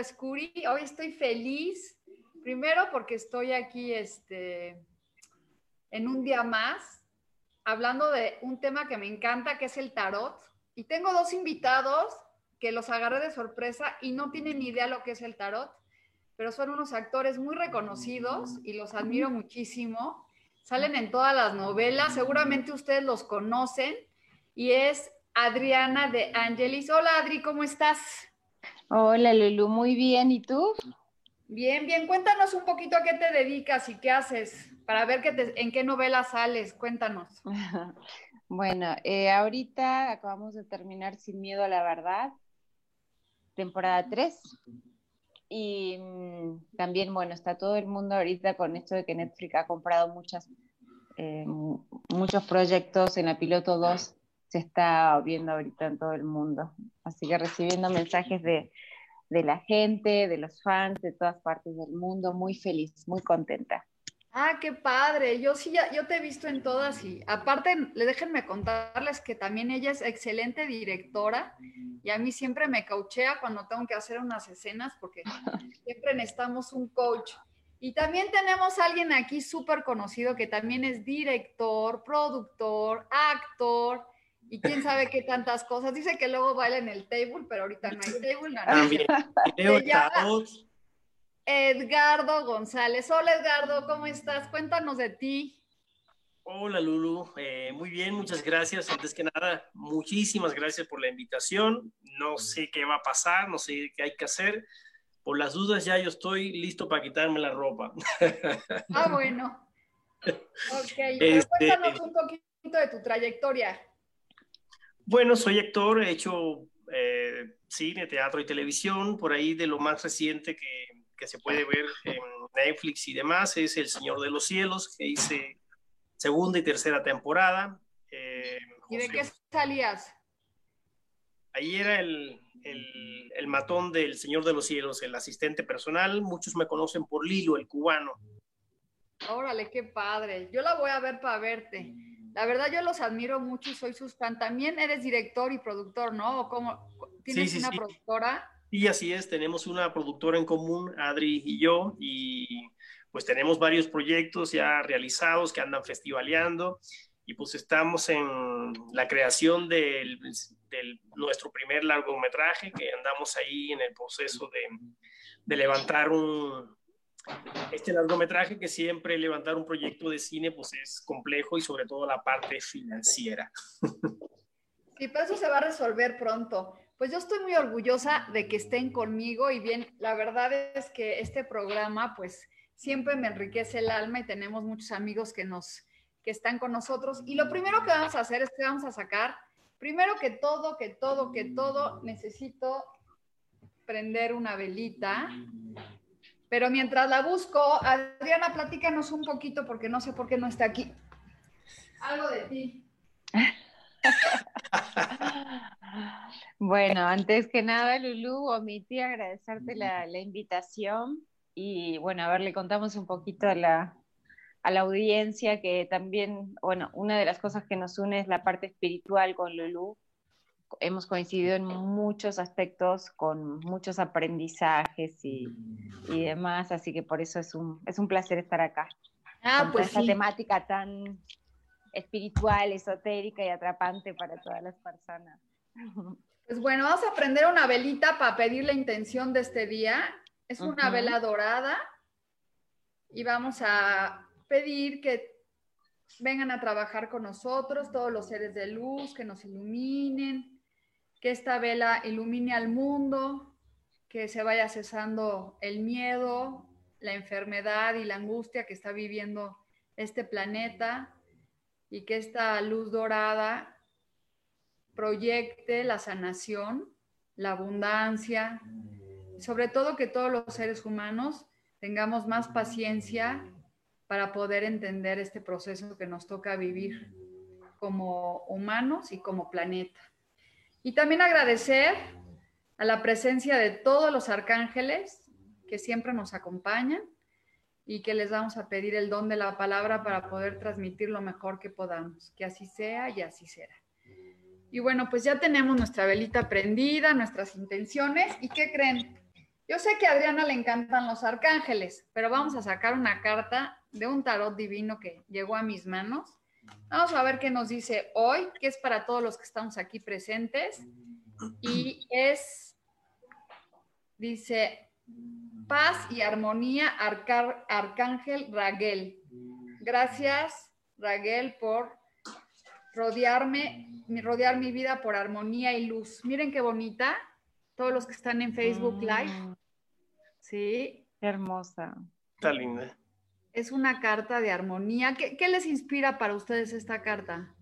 Con Lourdes Curi. Hoy estoy feliz, primero porque estoy aquí este, en un día más, hablando de un tema que me encanta, que es el tarot. Y tengo dos invitados que los agarré de sorpresa y no tienen ni idea lo que es el tarot, pero son unos actores muy reconocidos y los admiro muchísimo. Salen en todas las novelas, seguramente ustedes los conocen, y es Adriana de Angelis. Hola Adri, ¿cómo estás? Hola Lulu, muy bien. ¿Y tú? Bien, bien. Cuéntanos un poquito a qué te dedicas y qué haces para ver en qué novela sales. Cuéntanos. bueno, eh, ahorita acabamos de terminar Sin Miedo a la Verdad, temporada 3. Y mm, también, bueno, está todo el mundo ahorita con esto de que Netflix ha comprado muchas, eh, muchos proyectos en la piloto 2 se está viendo ahorita en todo el mundo. Así que recibiendo mensajes de, la gente, de los fans de todas partes del mundo, muy feliz, muy contenta. Ah, qué padre. Yo sí, ya, yo te he visto en todas y aparte, déjenme contarles que también ella es excelente directora y a mí siempre me cauchea cuando tengo que hacer unas escenas porque siempre necesitamos un coach. Y también tenemos a alguien aquí súper conocido que también es director, productor, actor, y quién sabe qué tantas cosas. Dice que luego baila en el table, pero ahorita no hay table. También. Edgardo González. Hola Edgardo, ¿cómo estás? Cuéntanos de ti. Hola Lulu, eh, muy bien, muchas gracias. Antes que nada, muchísimas gracias por la invitación. No sé qué va a pasar, no sé qué hay que hacer. Por las dudas ya yo estoy listo para quitarme la ropa. Ah, bueno. Ok, este, cuéntanos un poquito de tu trayectoria. Bueno, soy actor, he hecho eh, cine, teatro y televisión. Por ahí de lo más reciente que, se puede ver en Netflix y demás es El Señor de los Cielos, que hice segunda y tercera temporada. Eh, ¿Y de qué salías? Ahí era el, el, matón del Señor de los Cielos, el asistente personal. Muchos me conocen por Lilo, el cubano. Órale, qué padre. Yo la voy a ver para verte. La verdad yo los admiro mucho y soy sus fan. También eres director y productor, ¿no? ¿Cómo, ¿Tienes una productora? Sí, así es. Tenemos una productora en común, Adri y yo, y pues tenemos varios proyectos ya realizados que andan festivaleando y pues estamos en la creación de nuestro primer largometraje que andamos ahí en el proceso de, de levantar un, este largometraje que siempre levantar un proyecto de cine pues es complejo y sobre todo la parte financiera. Sí, pero eso se va a resolver pronto. Pues yo estoy muy orgullosa de que estén conmigo y bien, la verdad es que este programa pues siempre me enriquece el alma y tenemos muchos amigos que nos que están con nosotros y lo primero que vamos a hacer es que vamos a sacar primero que todo, que todo, que todo necesito prender una velita pero mientras la busco, Adriana, platícanos un poquito porque no sé por qué no está aquí. Algo de ti. bueno, antes que nada, Lulu, omití agradecerte la, invitación y bueno, a ver, le contamos un poquito a la, a la audiencia que también, bueno, una de las cosas que nos une es la parte espiritual con Lulu hemos coincidido en muchos aspectos, con muchos aprendizajes y, demás, así que por eso es un, es un placer estar acá. Ah, con pues esta temática tan espiritual, esotérica y atrapante para todas las personas. Pues bueno, vamos a prender una velita para pedir la intención de este día. Es una vela dorada y vamos a pedir que vengan a trabajar con nosotros todos los seres de luz, que nos iluminen, que esta vela ilumine al mundo, que se vaya cesando el miedo, la enfermedad y la angustia que está viviendo este planeta y que esta luz dorada proyecte la sanación, la abundancia, sobre todo que todos los seres humanos tengamos más paciencia para poder entender este proceso que nos toca vivir como humanos y como planeta. Y también agradecer a la presencia de todos los arcángeles que siempre nos acompañan y que les vamos a pedir el don de la palabra para poder transmitir lo mejor que podamos. Que así sea y así será. Y bueno, pues ya tenemos nuestra velita prendida, nuestras intenciones. ¿Y qué creen? Yo sé que a Adriana le encantan los arcángeles, pero vamos a sacar una carta de un tarot divino que llegó a mis manos. Vamos a ver qué nos dice hoy, que es para todos los que estamos aquí presentes. Y es, dice, paz y armonía, Arcángel Raguel. Gracias, Raguel, por rodearme, rodear mi vida por armonía y luz. Miren qué bonita, todos los que están en Facebook. Live. Sí. Hermosa. Está linda. Es una carta de armonía. ¿Qué, ¿Qué, les inspira para ustedes esta carta?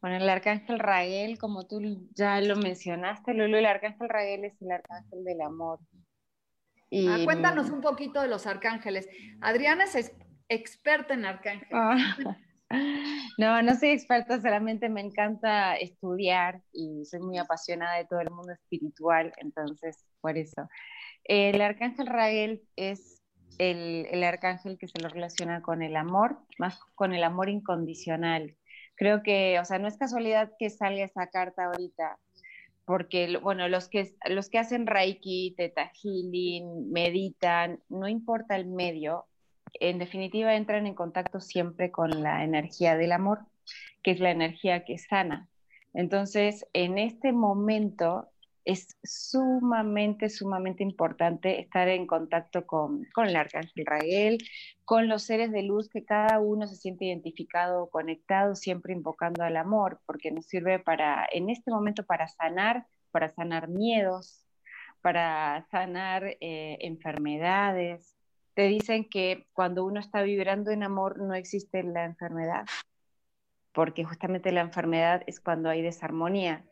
Bueno, el arcángel Raguel, como tú ya lo mencionaste, Lulu, el arcángel Raguel es el arcángel del amor. Y... Ah, cuéntanos un poquito de los arcángeles. Adriana es experta en arcángeles. Ah. No, no soy experta, solamente me encanta estudiar y soy muy apasionada de todo el mundo espiritual, entonces por eso. El arcángel Raguel es el, el arcángel que se lo relaciona con el amor, más con el amor incondicional, creo que, o sea, no es casualidad que salga esa carta ahorita, porque, bueno, los que, los que hacen Reiki, Teta Healing, meditan, no importa el medio, en definitiva entran en contacto siempre con la energía del amor, que es la energía que sana. Entonces, en este momento es sumamente, sumamente importante estar en contacto con, con, el arcángel Raguel, con los seres de luz que cada uno se siente identificado, conectado, siempre invocando al amor, porque nos sirve para, en este momento, para sanar, para sanar miedos, para sanar eh, enfermedades. Te dicen que cuando uno está vibrando en amor no existe la enfermedad, porque justamente la enfermedad es cuando hay desarmonía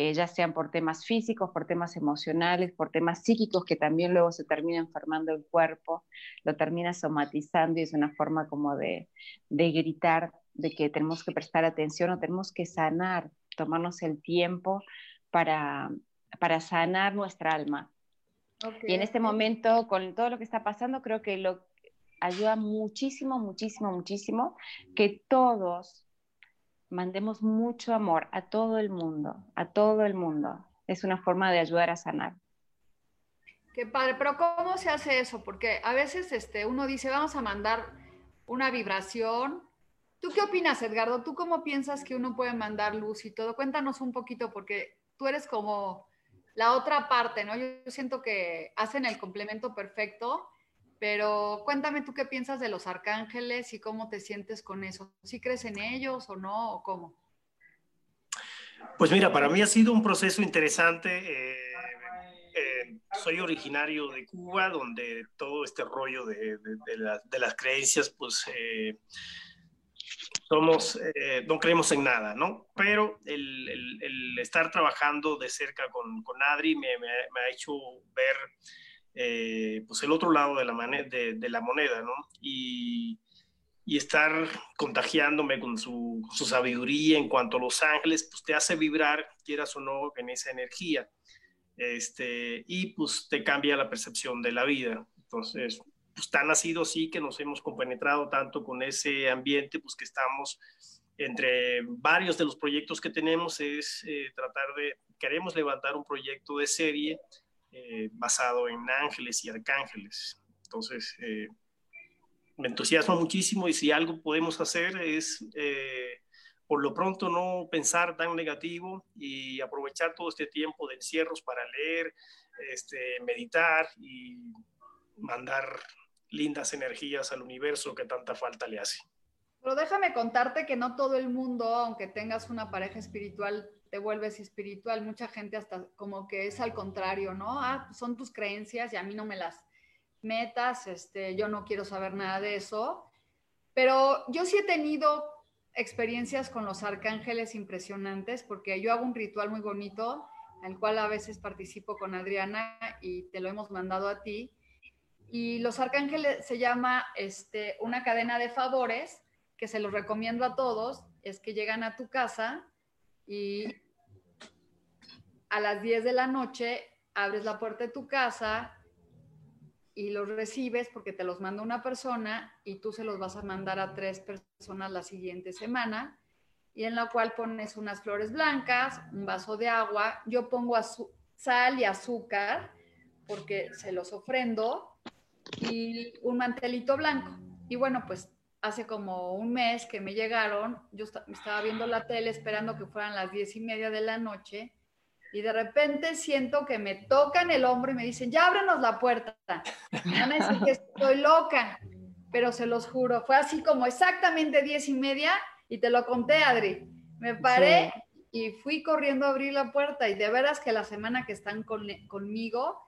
eh, ya sean por temas físicos, por temas emocionales, por temas psíquicos, que también luego se termina enfermando el cuerpo, lo termina somatizando y es una forma como de, de gritar de que tenemos que prestar atención o tenemos que sanar, tomarnos el tiempo para, para sanar nuestra alma. Y en este momento, con todo lo que está pasando, creo que lo ayuda muchísimo, muchísimo, muchísimo que todos mandemos mucho amor a todo el mundo, a todo el mundo. Es una forma de ayudar a sanar. Qué padre, pero ¿cómo se hace eso? Porque a veces este, uno dice, vamos a mandar una vibración. ¿Tú qué opinas, Edgardo? ¿Tú cómo piensas que uno puede mandar luz y todo? Cuéntanos un poquito, porque tú eres como la otra parte, ¿no? Yo, siento que hacen el complemento perfecto pero cuéntame tú qué piensas de los arcángeles y cómo te sientes con eso. ¿Sí crees en ellos o no o cómo? Pues mira, para mí ha sido un proceso interesante. Eh, eh, soy originario de Cuba, donde todo este rollo de, las creencias, pues eh, somos, no creemos en nada, ¿no? Pero el, estar trabajando de cerca con, Adri me, ha hecho ver eh, pues el otro lado de la, moneda, ¿no? Y, estar contagiándome con su, sabiduría en cuanto a los ángeles, pues te hace vibrar, quieras o no, en esa energía. Este, y pues te cambia la percepción de la vida. Entonces, pues tan ha sido así que nos hemos compenetrado tanto con ese ambiente, pues que estamos entre varios de los proyectos que tenemos es eh, tratar de, queremos levantar un proyecto de serie eh, basado en ángeles y arcángeles. Entonces, eh, me entusiasma muchísimo y si algo podemos hacer es eh, por lo pronto no pensar tan negativo y aprovechar todo este tiempo de encierros para leer, este, meditar y mandar lindas energías al universo que tanta falta le hace. Pero déjame contarte que no todo el mundo, aunque tengas una pareja espiritual, te vuelves espiritual. Mucha gente hasta como que es al contrario, ¿no? Ah, son tus creencias y a mí no me las metas, este, yo no quiero saber nada de eso. Pero yo sí he tenido experiencias con los arcángeles impresionantes porque yo hago un ritual muy bonito, el cual a veces participo con Adriana y te lo hemos mandado a ti. Y los arcángeles se llama este, una cadena de favores que se los recomiendo a todos, es que llegan a tu casa y a las 10 de la noche abres la puerta de tu casa y los recibes porque te los manda una persona y tú se los vas a mandar a tres personas la siguiente semana y en la cual pones unas flores blancas, un vaso de agua, yo pongo sal y azúcar porque se los ofrendo y un mantelito blanco. Y bueno, pues hace como un mes que me llegaron, yo estaba viendo la tele esperando que fueran las diez y media de la noche y de repente siento que me tocan el hombro y me dicen, ya ábrenos la puerta. Van a decir que estoy loca, pero se los juro, fue así como exactamente diez y media y te lo conté, Adri. Me paré y fui corriendo a abrir la puerta y de veras que la semana que están conmigo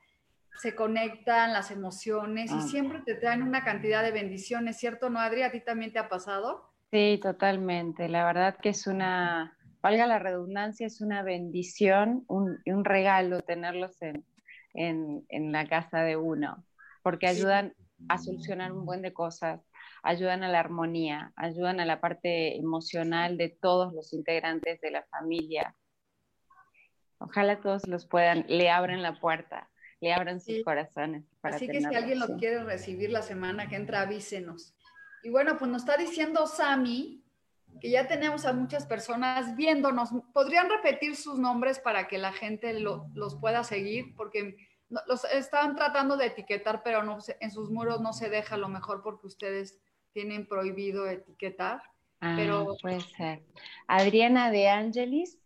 se conectan las emociones y ah. siempre te traen una cantidad de bendiciones, ¿cierto, no, Adri? ¿A ti también te ha pasado? Sí, totalmente. La verdad que es una, valga la redundancia, es una bendición, un, un regalo tenerlos en, en, en, la casa de uno, porque ayudan a solucionar un buen de cosas, ayudan a la armonía, ayudan a la parte emocional de todos los integrantes de la familia. Ojalá todos los puedan, le abran la puerta le abran sus corazones. Así que si alguien lo quiere recibir la semana que entra, avísenos. Y bueno, pues nos está diciendo Sami que ya tenemos a muchas personas viéndonos. ¿Podrían repetir sus nombres para que la gente los pueda seguir? Porque los estaban tratando de etiquetar, pero no, en sus muros no se deja lo mejor porque ustedes tienen prohibido etiquetar. Ah, pero puede ser. Adriana de Angelis,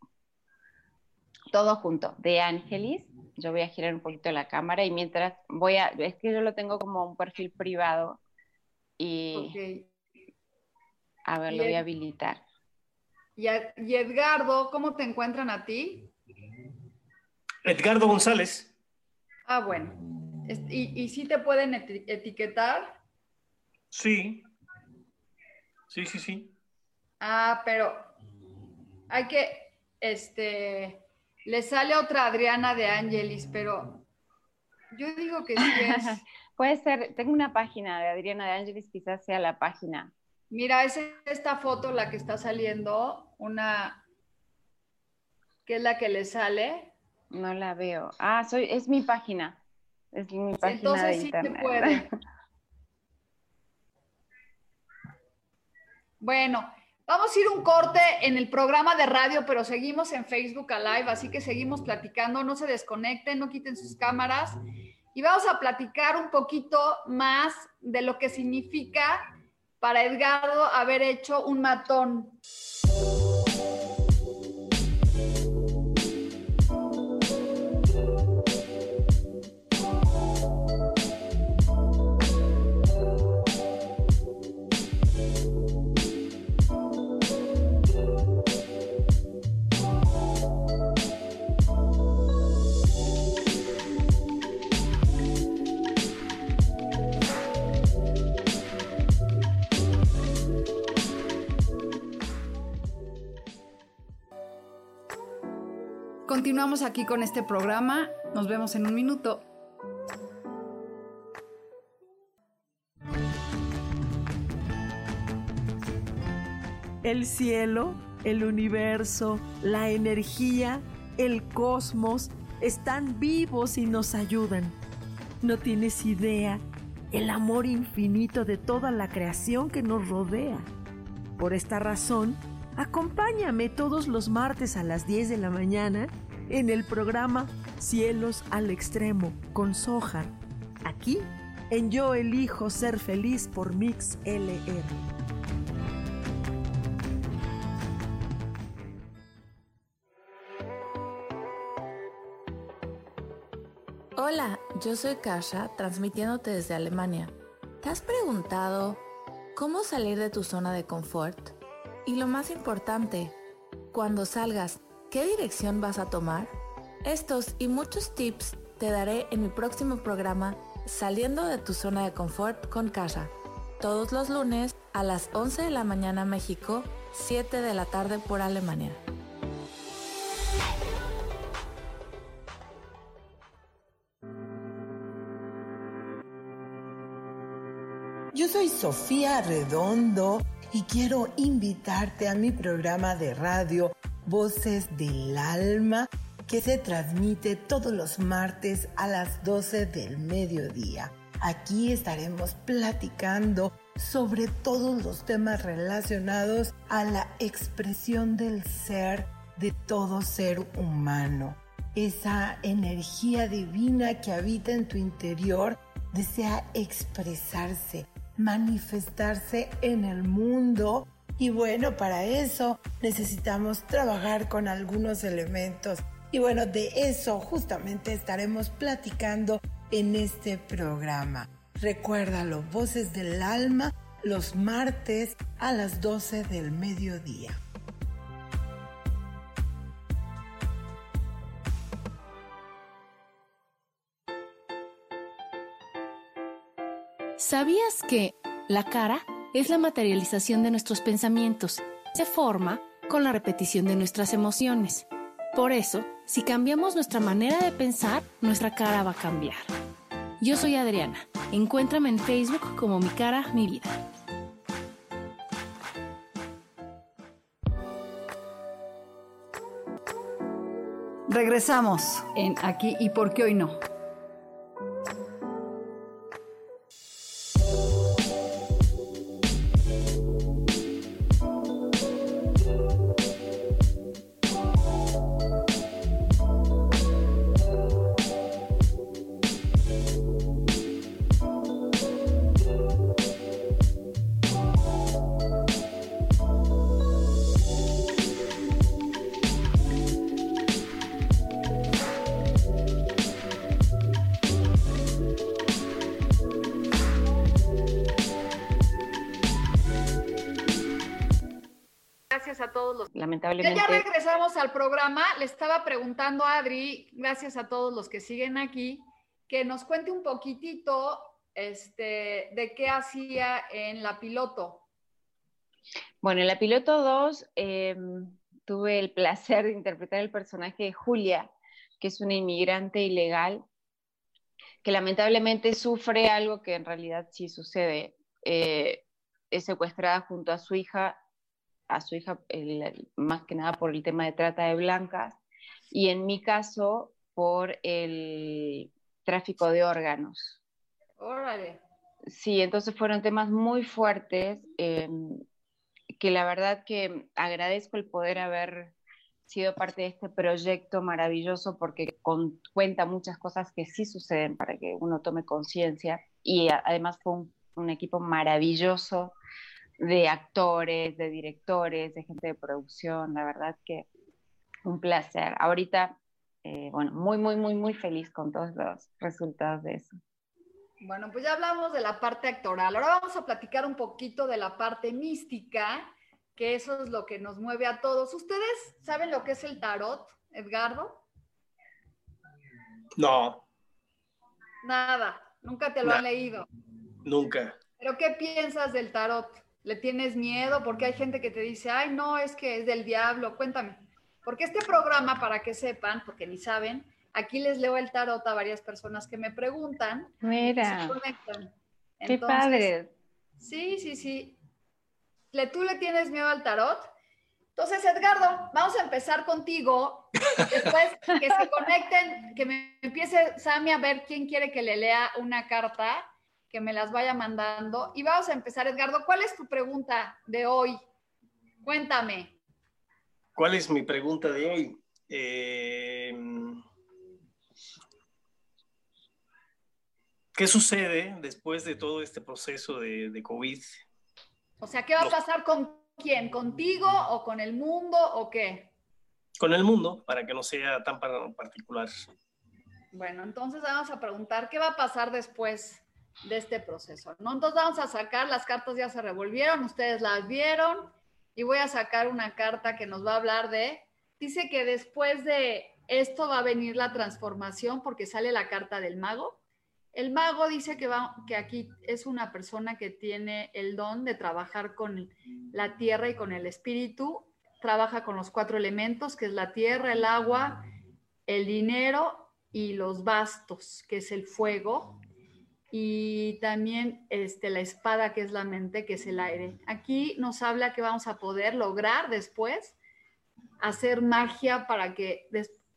todo junto, de Angelis, yo voy a girar un poquito la cámara y mientras voy a, es que yo lo tengo como un perfil privado y a ver, lo voy a habilitar. Y, Edgardo, ¿cómo te encuentran a ti? Edgardo González. Ah, bueno. ¿Y, y sí te pueden etiquetar? Sí. Sí, sí, sí. Ah, pero hay que, este, le sale otra Adriana de Angelis, pero yo digo que sí es. Puede ser, tengo una página de Adriana de Angelis, quizás sea la página. Mira, es esta foto la que está saliendo, una que es la que le sale. No la veo. Ah, soy, es mi página. Es mi página Entonces, de internet. Sí puede. bueno, Vamos a ir un corte en el programa de radio, pero seguimos en Facebook Live, así que seguimos platicando, no se desconecten, no quiten sus cámaras y vamos a platicar un poquito más de lo que significa para Edgardo haber hecho un matón. Continuamos aquí con este programa. Nos vemos en un minuto. El cielo, el universo, la energía, el cosmos están vivos y nos ayudan. No tienes idea el amor infinito de toda la creación que nos rodea. Por esta razón, acompáñame todos los martes a las 10 de la mañana en el programa Cielos al Extremo con Sojar, aquí en Yo Elijo Ser Feliz por Mix LR. Hola, yo soy Kasha, transmitiéndote desde Alemania. ¿Te has preguntado cómo salir de tu zona de confort? Y lo más importante, cuando salgas, ¿qué dirección vas a tomar? Estos y muchos tips te daré en mi próximo programa Saliendo de tu zona de confort con Kasha, todos los lunes a las 11 de la mañana México, 7 de la tarde por Alemania. Yo soy Sofía Redondo y quiero invitarte a mi programa de radio Voces del Alma que se transmite todos los martes a las 12 del mediodía. Aquí estaremos platicando sobre todos los temas relacionados a la expresión del ser de todo ser humano. Esa energía divina que habita en tu interior desea expresarse, manifestarse en el mundo y bueno, para eso necesitamos trabajar con algunos elementos. Y bueno, de eso justamente estaremos platicando en este programa. Recuérdalo, Voces del Alma, los martes a las 12 del mediodía. ¿Sabías que la cara es la materialización de nuestros pensamientos? Se forma con la repetición de nuestras emociones. Por eso, si cambiamos nuestra manera de pensar, nuestra cara va a cambiar. Yo soy Adriana. Encuéntrame en Facebook como Mi Cara, Mi Vida. Regresamos en Aquí y por qué hoy no. Al programa. Le estaba preguntando a Adri, gracias a todos los que siguen aquí, que nos cuente un poquitito este, de qué hacía en la piloto. Bueno, en la piloto 2 em, tuve el placer de interpretar el personaje de Julia, que es una inmigrante ilegal que lamentablemente sufre algo que en realidad sí sucede. Eh, es secuestrada junto a su hija a su hija más que nada por el tema de trata de blancas y en mi caso por el tráfico de órganos. Órale. Sí, entonces fueron temas muy fuertes eh, que la verdad que agradezco el poder haber sido parte de este proyecto maravilloso porque cuenta muchas cosas que sí suceden para que uno tome conciencia y además fue un, un equipo maravilloso de actores, de directores, de gente de producción, la verdad que un placer. Ahorita, eh, bueno, muy, muy, muy, muy feliz con todos los resultados de eso. Bueno, pues ya hablamos de la parte actoral. Ahora vamos a platicar un poquito de la parte mística, que eso es lo que nos mueve a todos. ¿Ustedes saben lo que es el tarot, Edgardo? No. Nada, nunca te lo han leído. Nunca. ¿Pero qué piensas del tarot? ¿Le tienes miedo? Porque hay gente que te dice, ay, no, es que es del diablo. Cuéntame. Porque este programa, para que sepan, porque ni saben, aquí les leo el tarot a varias personas que me preguntan. Mira. Qué padre. Sí, sí, sí. ¿Le, ¿Tú le tienes miedo al tarot? Entonces, Edgardo, vamos a empezar contigo. Después que se conecten, que me empiece Sammy a ver quién quiere que le lea una carta que me las vaya mandando. Y vamos a empezar, Edgardo. ¿Cuál es tu pregunta de hoy? Cuéntame. ¿Cuál es mi pregunta de hoy? Eh, ¿Qué sucede después de todo este proceso de, COVID? O sea, ¿qué va a pasar con quién? ¿Contigo o con el mundo o qué? Con el mundo, para que no sea tan particular. Bueno, entonces vamos a preguntar qué va a pasar después de este proceso, ¿no? Entonces vamos a sacar, las cartas ya se revolvieron, ustedes las vieron y voy a sacar una carta que nos va a hablar de, dice que después de esto va a venir la transformación porque sale la carta del mago. El mago dice que, va, que aquí es una persona que tiene el don de trabajar con la tierra y con el espíritu, trabaja con los cuatro elementos, que es la tierra, el agua, el dinero y los bastos, que es el fuego, y también este, la espada, que es la mente, que es el aire. Aquí nos habla que vamos a poder lograr después hacer magia para que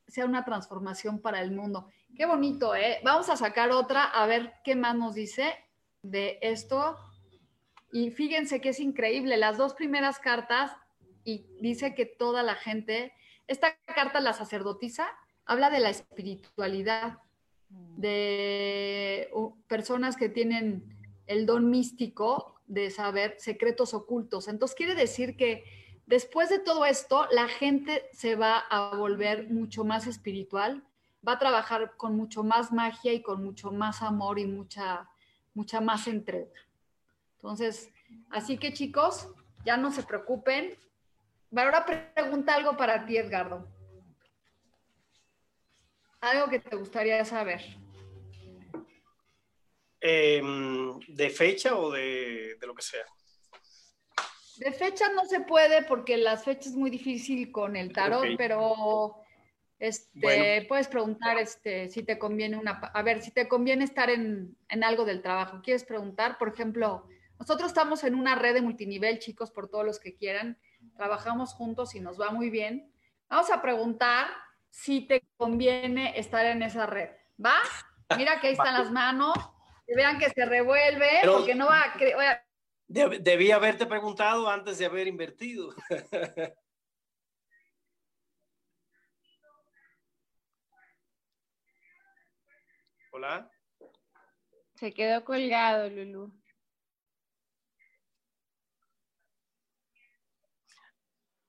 sea una transformación para el mundo. Qué bonito, ¿eh? Vamos a sacar otra, a ver qué más nos dice de esto. Y fíjense que es increíble, las dos primeras cartas, y dice que toda la gente, esta carta, la sacerdotisa, habla de la espiritualidad, de personas que tienen el don místico de saber secretos ocultos. Entonces quiere decir que después de todo esto, la gente se va a volver mucho más espiritual, va a trabajar con mucho más magia y con mucho más amor y mucha, mucha más entrega. Entonces, así que chicos, ya no se preocupen. Ahora pregunta algo para ti, Edgardo. Algo que te gustaría saber. Em, ¿De fecha o de, lo que sea? De fecha no se puede porque las fechas es muy difícil con el tarot, pero este, puedes preguntar este, si te conviene una, a ver, si te conviene estar en, en, algo del trabajo. ¿Quieres preguntar? Por ejemplo, nosotros estamos en una red de multinivel, chicos, por todos los que quieran. Trabajamos juntos y nos va muy bien. Vamos a preguntar si te conviene estar en esa red. ¿Va? Mira que ahí están las manos. Que vean que se revuelve, porque no va a... debí haberte preguntado antes de haber invertido. Hola. Se quedó colgado, Lulu.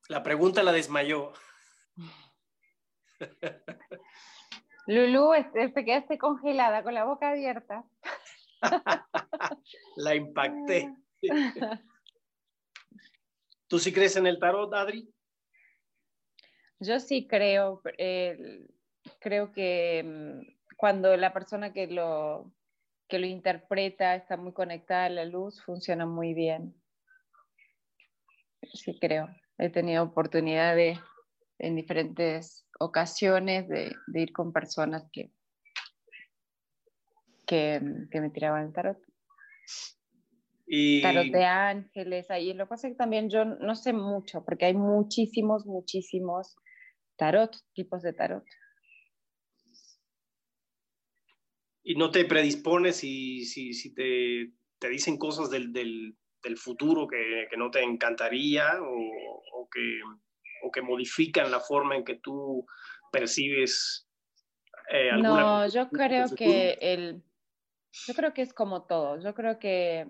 La pregunta la desmayó. Lulu, este, te quedaste congelada con la boca abierta. la impacté. ¿Tú sí crees en el tarot, Adri? Yo sí creo. creo que mm, cuando la persona que lo, que lo interpreta está muy conectada a la luz, funciona muy bien. Sí creo. He tenido oportunidad de, en diferentes ocasiones de, ir con personas que, que, me tiraban el tarot. Y... Tarot de ángeles, ahí lo que pasa es que también yo no sé mucho, porque hay muchísimos, muchísimos tarot, tipos de tarot. ¿Y no te predispones si, si, si te, te, dicen cosas del, del, del futuro que, que, no te encantaría o, o que o que modifican la forma en que tú percibes eh, No, yo creo que el, yo creo que es como todo. Yo creo que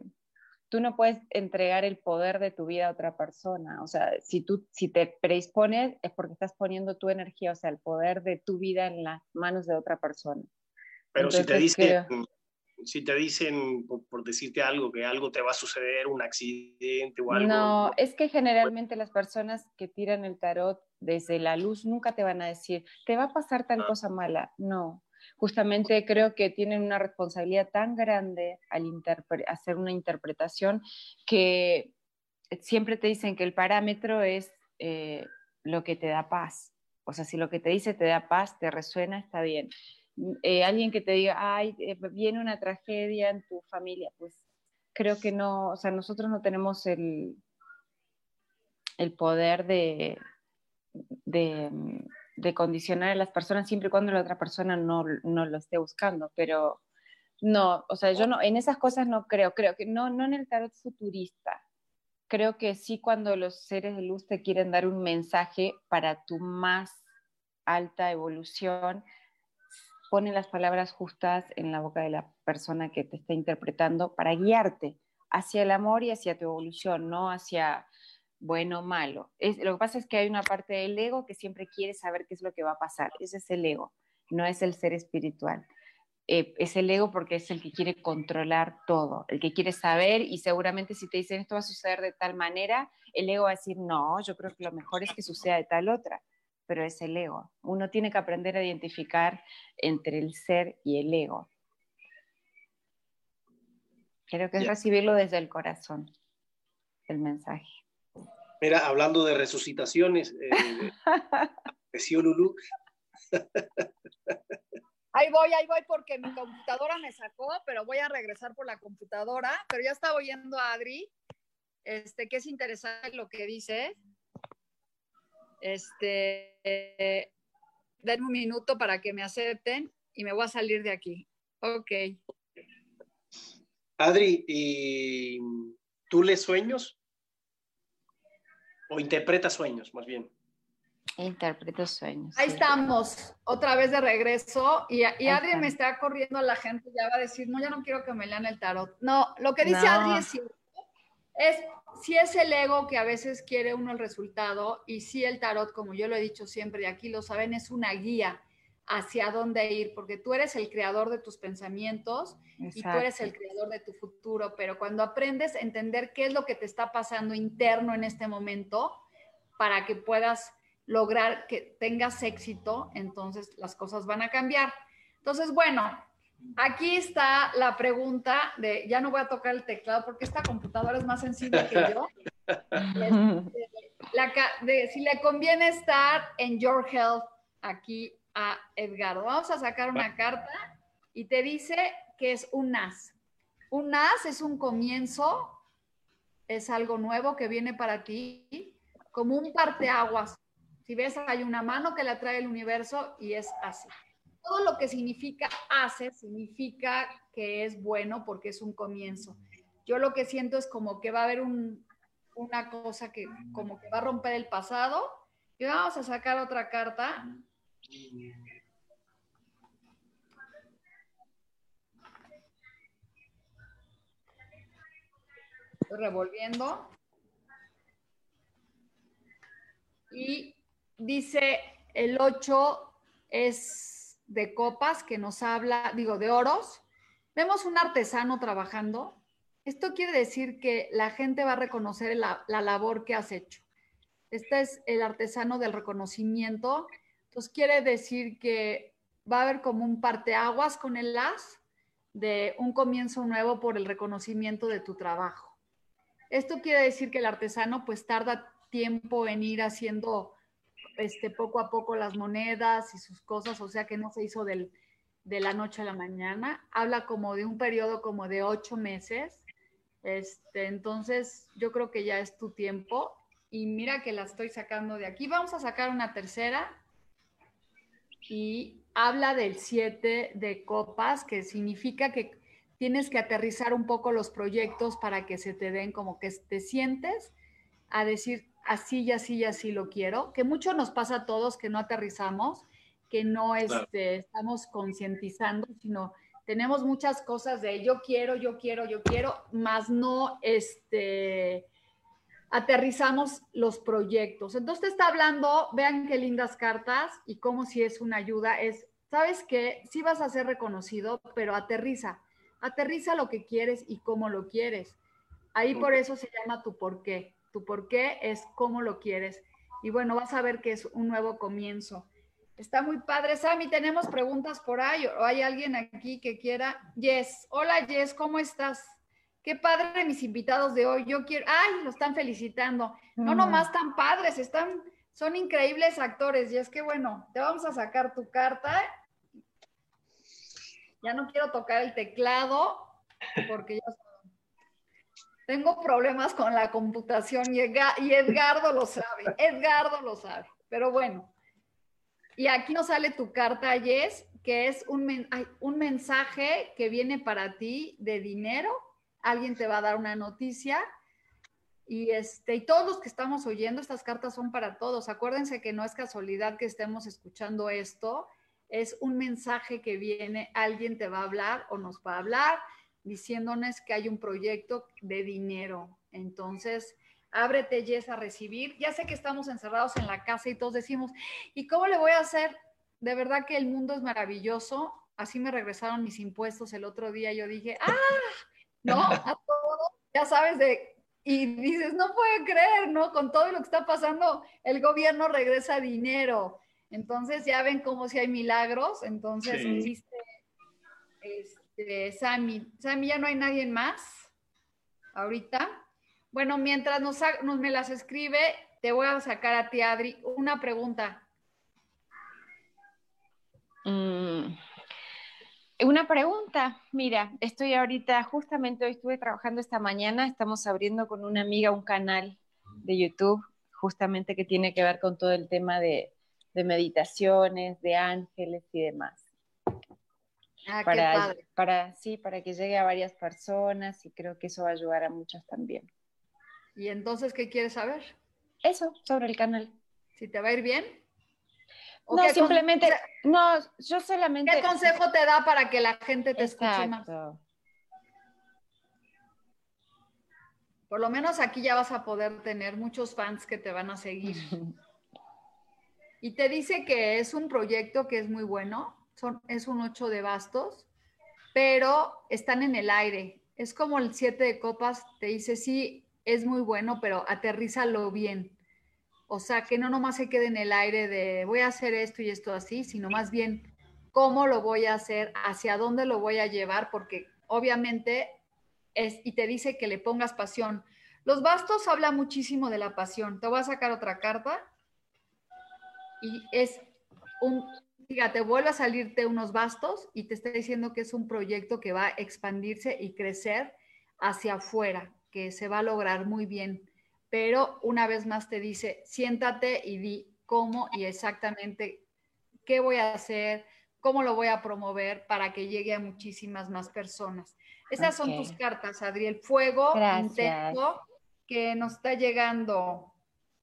tú no puedes entregar el poder de tu vida a otra persona. O sea, si tú si te predispones es porque estás poniendo tu energía, o sea, el poder de tu vida en las manos de otra persona. Pero si te dicen, si te dicen, por, decirte algo, que algo te va a suceder, un accidente o algo. No, es que generalmente las personas que tiran el tarot desde la luz nunca te van a decir, te va a pasar tal ah. cosa mala. No, justamente creo que tienen una responsabilidad tan grande al hacer una interpretación que siempre te dicen que el parámetro es eh, lo que te da paz. O sea, si lo que te dice te da paz, te resuena, está bien. Eh, alguien que te diga, ay, eh, viene una tragedia en tu familia, pues creo que no, o sea, nosotros no tenemos el, el poder de, de, condicionar a las personas siempre y cuando la otra persona no, no, lo esté buscando, pero no, o sea, yo no, en esas cosas no creo, creo que no, no en el tarot futurista. Creo que sí cuando los seres de luz te quieren dar un mensaje para tu más alta evolución, pone las palabras justas en la boca de la persona que te está interpretando para guiarte hacia el amor y hacia tu evolución, no hacia bueno o malo. Es, lo que pasa es que hay una parte del ego que siempre quiere saber qué es lo que va a pasar. Ese es el ego. no es el ser espiritual. Eh, es el ego porque es el que quiere controlar todo, el que quiere saber y seguramente si te dicen esto va a suceder de tal manera, el ego va a decir, no, yo creo que lo mejor es que suceda de tal otra, pero es el ego. Uno tiene que aprender a identificar entre el ser y el ego. Creo que es recibirlo desde el corazón, el mensaje. Mira, hablando de resucitaciones, eh, Lulu. Ahí voy, ahí voy porque mi computadora me sacó, pero voy a regresar por la computadora. Pero ya estaba oyendo a Adri, este, que es interesante lo que dice. Este, eh, denme un minuto para que me acepten y me voy a salir de aquí. Ok. Adri, ¿y tú lees sueños? ¿O interpretas sueños, más bien? Interpreto sueños. Ahí estamos, otra vez de regreso. Y, y Adri me está corriendo a la gente, ya va a decir, no, ya no quiero que me lean el tarot. No, lo que dice Adri es cierto. Es, si es el ego que a veces quiere uno el resultado, y si el tarot, como yo lo he dicho siempre, y aquí lo saben, es una guía hacia dónde ir, porque tú eres el creador de tus pensamientos y tú eres el creador de tu futuro, pero cuando aprendes a entender qué es lo que te está pasando interno en este momento, para que puedas lograr que tengas éxito, entonces las cosas van a cambiar. Entonces, bueno, aquí está la pregunta de, ya no voy a tocar el teclado porque esta computadora es más sensible que yo. de, si le conviene estar en Your Health aquí a Edgardo. Vamos a sacar una carta y te dice que es un as. Un as es un comienzo, es algo nuevo que viene para ti, como un parteaguas si ves, hay una mano que la trae el universo y es así. Todo lo que significa hace significa que es bueno porque es un comienzo. Yo lo que siento es como que va a haber una cosa que como que va a romper el pasado. Y vamos a sacar otra carta. Estoy revolviendo. Y dice el 8 es de copas que nos habla, digo, de oros. Vemos un artesano trabajando. Esto quiere decir que la gente va a reconocer la, labor que has hecho. Este es el artesano del reconocimiento. Entonces quiere decir que va a haber como un parteaguas con el as de un comienzo nuevo por el reconocimiento de tu trabajo. Esto quiere decir que el artesano pues tarda tiempo en ir haciendo este, poco a poco las monedas y sus cosas, o sea que no se hizo del, de la noche a la mañana. Habla como de un periodo como de ocho meses. Este, entonces, yo creo que ya es tu tiempo. Y mira que la estoy sacando de aquí. Vamos a sacar una tercera. Y habla del siete de copas, que significa que tienes que aterrizar un poco los proyectos para que se te den como que te sientes a decir, así y así y así lo quiero, que mucho nos pasa a todos que no aterrizamos, que no este, estamos concientizando, sino tenemos muchas cosas de yo quiero, yo quiero, yo quiero, más no este, aterrizamos los proyectos. Entonces te está hablando, vean qué lindas cartas y cómo si es una ayuda, es, sabes que sí vas a ser reconocido, pero aterriza, aterriza lo que quieres y cómo lo quieres. Ahí por eso se llama tu por qué. Tu por qué es cómo lo quieres. Y bueno, vas a ver que es un nuevo comienzo. Está muy padre. Sammy, tenemos preguntas por ahí. ¿O hay alguien aquí que quiera? Yes. Hola, Yes, ¿cómo estás? Qué padre mis invitados de hoy. Yo quiero. ¡Ay! Lo están felicitando. No mm. nomás tan padres, están. Son increíbles actores. Y es que bueno, te vamos a sacar tu carta. Ya no quiero tocar el teclado porque ya tengo problemas con la computación y, Edgardo lo sabe, Edgardo lo sabe, pero bueno. Y aquí nos sale tu carta, Yes, que es un, un mensaje que viene para ti de dinero. Alguien te va a dar una noticia. Y, este, y todos los que estamos oyendo, estas cartas son para todos. Acuérdense que no es casualidad que estemos escuchando esto. Es un mensaje que viene, alguien te va a hablar o nos va a hablar diciéndonos que hay un proyecto de dinero. Entonces, ábrete, Jess, a recibir. Ya sé que estamos encerrados en la casa y todos decimos, ¿y cómo le voy a hacer? de verdad que el mundo es maravilloso. Así me regresaron mis impuestos el otro día. Yo dije, ¡ah! No, a todo, ya sabes de y dices, no puedo creer, ¿no? Con todo lo que está pasando, el gobierno regresa dinero. Entonces ya ven como si hay milagros. Entonces dice este, Sammy, Sammy, ya no hay nadie más ahorita. Bueno, mientras nos, nos, me las escribe, te voy a sacar a ti, Adri, una pregunta. Mm, una pregunta, mira, estoy ahorita, justamente hoy estuve trabajando esta mañana, estamos abriendo con una amiga un canal de YouTube, justamente que tiene que ver con todo el tema de, meditaciones, de ángeles y demás. Ah, para, para, sí, para que llegue a varias personas y creo que eso va a ayudar a muchas también. ¿Y entonces qué quieres saber? Eso, sobre el canal. Si te va a ir bien. No, simplemente, no, yo solamente... ¿Qué consejo te da para que la gente te escuche más? Por lo menos aquí ya vas a poder tener muchos fans que te van a seguir. y te dice que es un proyecto que es muy bueno, es un 8 de bastos, pero están en el aire. Es como el 7 de copas, te dice, sí, es muy bueno, pero aterrízalo bien. O sea, que no nomás se quede en el aire de voy a hacer esto y esto así, sino más bien cómo lo voy a hacer, hacia dónde lo voy a llevar, porque obviamente es, y te dice que le pongas pasión. Los bastos habla muchísimo de la pasión. Te voy a sacar otra carta y es un, fíjate, vuelve a salirte unos bastos y te está diciendo que es un proyecto que va a expandirse y crecer hacia afuera, que se va a lograr muy bien pero una vez más te dice, siéntate y di cómo y exactamente qué voy a hacer, cómo lo voy a promover para que llegue a muchísimas más personas. Esas son tus cartas, Adriel. Fuego intenso que nos está llegando.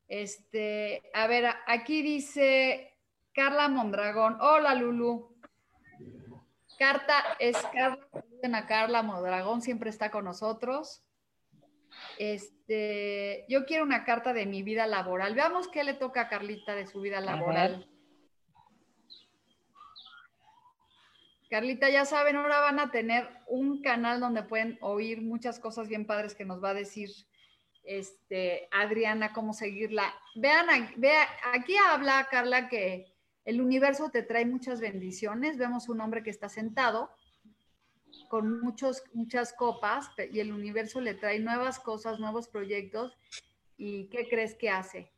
Este, a ver, aquí dice Carla Mondragón. Hola, Lulu. Carta es Carla, Carla Mondragón, siempre está con nosotros. Este, yo quiero una carta de mi vida laboral. Veamos qué le toca a Carlita de su vida laboral. Carlita, ya saben, ahora van a tener un canal donde pueden oír muchas cosas bien padres que nos va a decir este, Adriana, cómo seguirla. Vean, vea, aquí habla Carla que el universo te trae muchas bendiciones. Vemos un hombre que está sentado con muchos, muchas copas y el universo le trae nuevas cosas, nuevos proyectos. ¿Y qué crees que hace?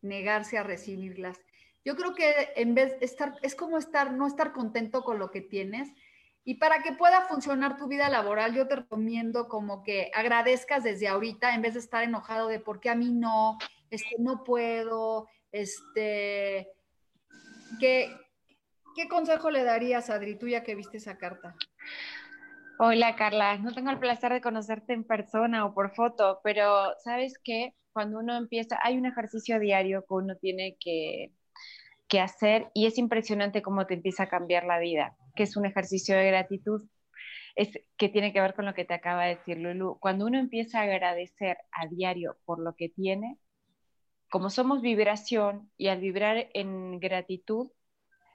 Negarse a recibirlas. Yo creo que en vez de estar, es como estar, no estar contento con lo que tienes. Y para que pueda funcionar tu vida laboral, yo te recomiendo como que agradezcas desde ahorita en vez de estar enojado de por qué a mí no, este, no puedo, este, ¿qué, ¿qué consejo le darías, Adri, tú ya que viste esa carta? Hola Carla, no tengo el placer de conocerte en persona o por foto, pero sabes que cuando uno empieza, hay un ejercicio diario que uno tiene que, que hacer y es impresionante cómo te empieza a cambiar la vida, que es un ejercicio de gratitud, es, que tiene que ver con lo que te acaba de decir Lulu. Cuando uno empieza a agradecer a diario por lo que tiene, como somos vibración y al vibrar en gratitud,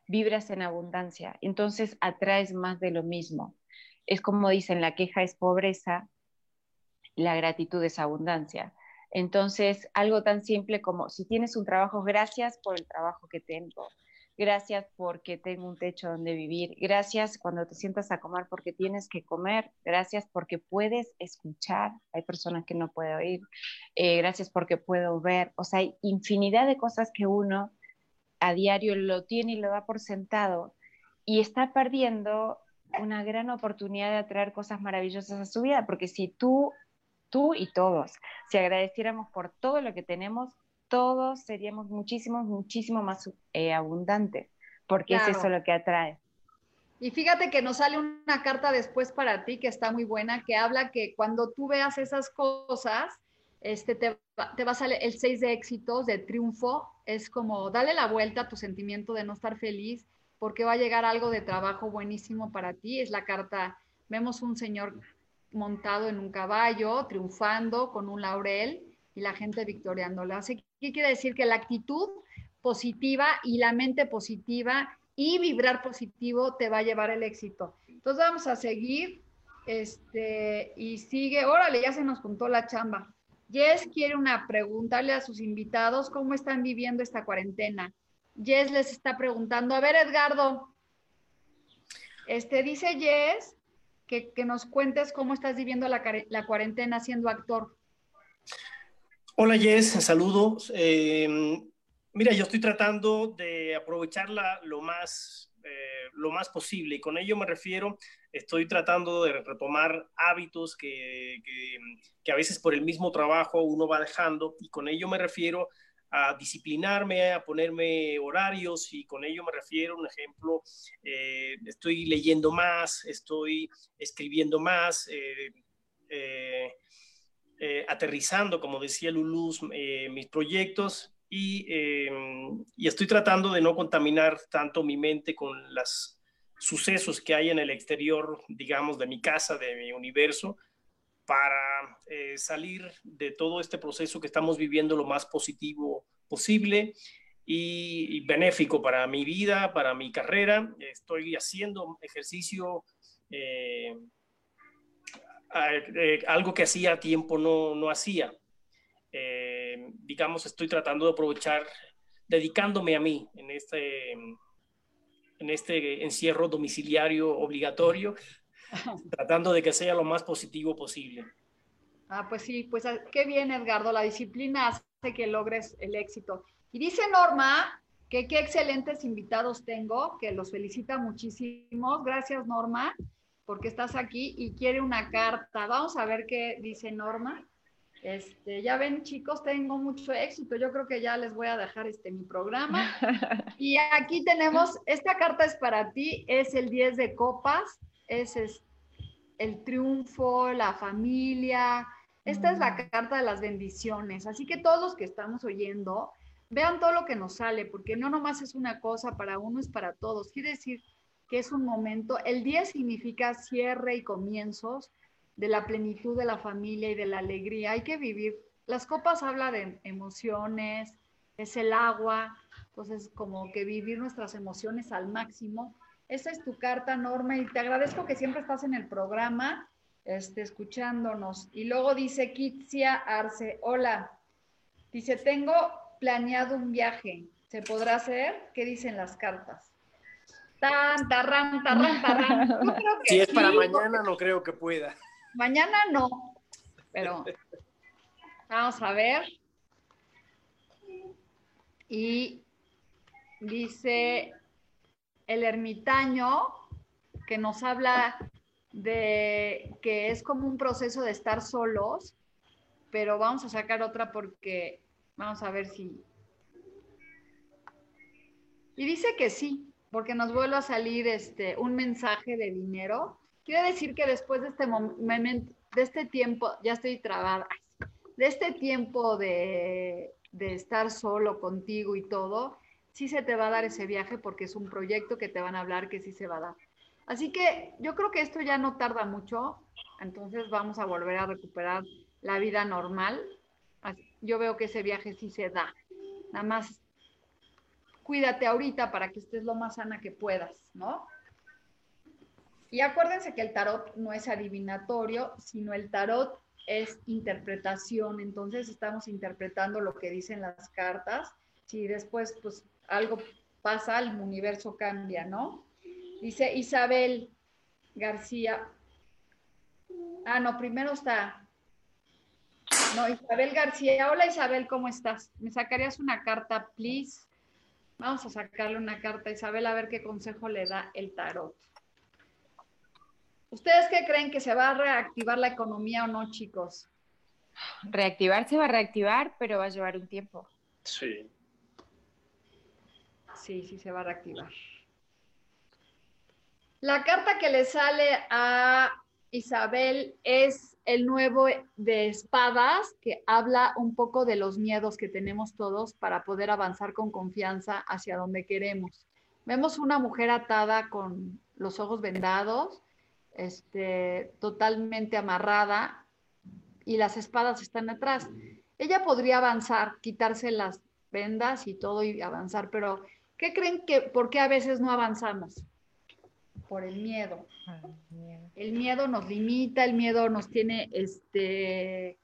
vibras en abundancia, entonces atraes más de lo mismo es como dicen, la queja es pobreza, la gratitud es abundancia. Entonces, algo tan simple como si tienes un trabajo, gracias por el trabajo que tengo, gracias porque tengo un techo donde vivir, gracias cuando te sientas a comer porque tienes que comer, gracias porque puedes escuchar, hay personas que no pueden oír, eh, gracias porque puedo ver, o sea, hay infinidad de cosas que uno a diario lo tiene y lo da por sentado y está perdiendo una gran oportunidad de atraer cosas maravillosas a su vida, porque si tú, tú y todos, si agradeciéramos por todo lo que tenemos, todos seríamos muchísimo, muchísimo más eh, abundantes, porque es eso lo que atrae. Y fíjate que nos sale una carta después para ti que está muy buena, que habla que cuando tú veas esas cosas, este, te, te va a salir el 6 de éxitos, de triunfo, es como dale la vuelta a tu sentimiento de no estar feliz porque va a llegar algo de trabajo buenísimo para ti. Es la carta, vemos un señor montado en un caballo, triunfando con un laurel y la gente victoriándola. Así ¿qué quiere decir? Que la actitud positiva y la mente positiva y vibrar positivo te va a llevar el éxito. Entonces vamos a seguir, este, y sigue, órale, ya se nos juntó la chamba. Jess quiere una preguntarle a sus invitados cómo están viviendo esta cuarentena. Jess les está preguntando, a ver Edgardo, este, dice Jess que, nos cuentes cómo estás viviendo la, la cuarentena siendo actor. Hola Jess, saludos. Eh, mira, yo estoy tratando de aprovecharla lo más, eh, lo más posible y con ello me refiero, estoy tratando de retomar hábitos que, que, a veces por el mismo trabajo uno va dejando y con ello me refiero a disciplinarme, a ponerme horarios y con ello me refiero, un ejemplo, eh, estoy leyendo más, estoy escribiendo más, eh, eh, aterrizando, como decía Luluz, mis proyectos y, y, estoy tratando de no contaminar tanto mi mente con los sucesos que hay en el exterior, digamos, de mi casa, de mi universo, para eh, salir de todo este proceso que estamos viviendo lo más positivo posible y, benéfico para mi vida, para mi carrera. Estoy haciendo ejercicio, eh, eh, algo que hacía tiempo no, no hacía. digamos, estoy tratando de aprovechar, dedicándome a mí en este, en este encierro domiciliario obligatorio tratando de que sea lo más positivo posible. Ah, pues sí, pues ah, qué bien, Edgardo. La disciplina hace que logres el éxito. Y dice Norma que qué excelentes invitados tengo, que los felicita muchísimo. Gracias, Norma, porque estás aquí y quiere una carta. Vamos a ver qué dice Norma. Este, ya ven, chicos, tengo mucho éxito. Yo creo que ya les voy a dejar este mi programa. Y aquí tenemos, esta carta es para ti, es el 10 de copas es, el triunfo, la familia. Esta es la mm. carta de las bendiciones. Así que todos los que estamos oyendo, vean todo lo que nos sale, porque no nomás es una cosa para uno, es para todos. Quiere decir que es un momento, el 10 significa cierre y comienzos de la plenitud de la familia y de la alegría. Hay que vivir. Las copas hablan de emociones, es el agua, entonces como que vivir nuestras emociones al máximo esa es tu carta, Norma, y te agradezco que siempre estás en el programa, este, escuchándonos. Y luego dice Kitsia Arce, hola, dice, tengo planeado un viaje, ¿se podrá hacer? ¿Qué dicen las cartas? Tan, tarran, tarran, tarran. si es para mañana, no creo que pueda. Mañana no, pero vamos a ver. Y dice el ermitaño, que nos habla de que es como un proceso de estar solos, pero vamos a sacar otra porque vamos a ver si... Y dice que sí, porque nos vuelve a salir este, un mensaje de dinero. Quiere decir que después de este momento, de este tiempo, ya estoy trabada, de este tiempo de, de estar solo contigo y todo, sí se te va a dar ese viaje porque es un proyecto que te van a hablar que sí se va a dar. Así que yo creo que esto ya no tarda mucho, entonces vamos a volver a recuperar la vida normal. Yo veo que ese viaje sí se da. Nada más cuídate ahorita para que estés lo más sana que puedas, ¿no? Y acuérdense que el tarot no es adivinatorio, sino el tarot es interpretación. Entonces estamos interpretando lo que dicen las cartas. Si después, pues algo pasa, el universo cambia, ¿no? Dice Isabel García. Ah, no, primero está. No, Isabel García. Hola Isabel, ¿cómo estás? ¿Me sacarías una carta, please? Vamos a sacarle una carta a Isabel a ver qué consejo le da el tarot. ¿Ustedes qué creen que se va a reactivar la economía o no, chicos? Reactivar se va a reactivar, pero va a llevar un tiempo. Sí. Sí, sí se va a reactivar. La carta que le sale a Isabel es el nuevo de espadas, que habla un poco de los miedos que tenemos todos para poder avanzar con confianza hacia donde queremos. Vemos una mujer atada con los ojos vendados, este, totalmente amarrada, y las espadas están atrás. Ella podría avanzar, quitarse las vendas y todo y avanzar, pero ¿Qué creen que, por qué a veces no avanzamos? Por el miedo. El miedo nos limita, el miedo nos tiene, este,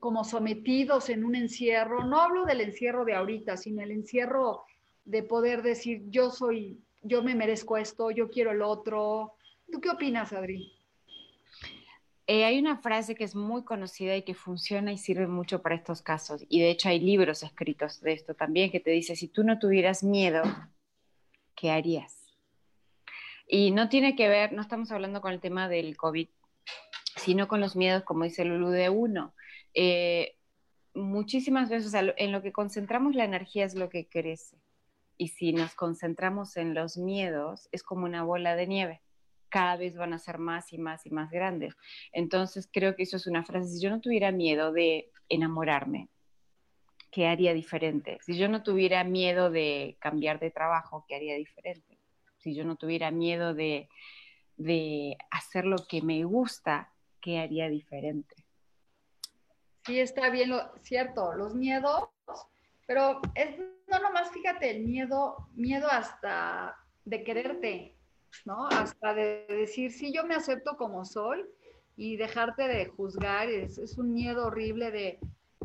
como sometidos en un encierro. No hablo del encierro de ahorita, sino el encierro de poder decir, yo soy, yo me merezco esto, yo quiero el otro. ¿Tú qué opinas, Adri? Eh, hay una frase que es muy conocida y que funciona y sirve mucho para estos casos. Y de hecho hay libros escritos de esto también que te dice, si tú no tuvieras miedo, ¿qué harías? Y no tiene que ver, no estamos hablando con el tema del COVID, sino con los miedos, como dice Lulu, de uno. Eh, muchísimas veces en lo que concentramos la energía es lo que crece. Y si nos concentramos en los miedos, es como una bola de nieve. Cada vez van a ser más y más y más grandes. Entonces creo que eso es una frase. Si yo no tuviera miedo de enamorarme, ¿qué haría diferente? Si yo no tuviera miedo de cambiar de trabajo, ¿qué haría diferente? Si yo no tuviera miedo de, de hacer lo que me gusta, ¿qué haría diferente? Sí, está bien, lo, cierto, los miedos, pero es no nomás, fíjate, el miedo, miedo hasta de quererte, ¿no? Hasta de decir, sí, yo me acepto como soy y dejarte de juzgar, es, es un miedo horrible de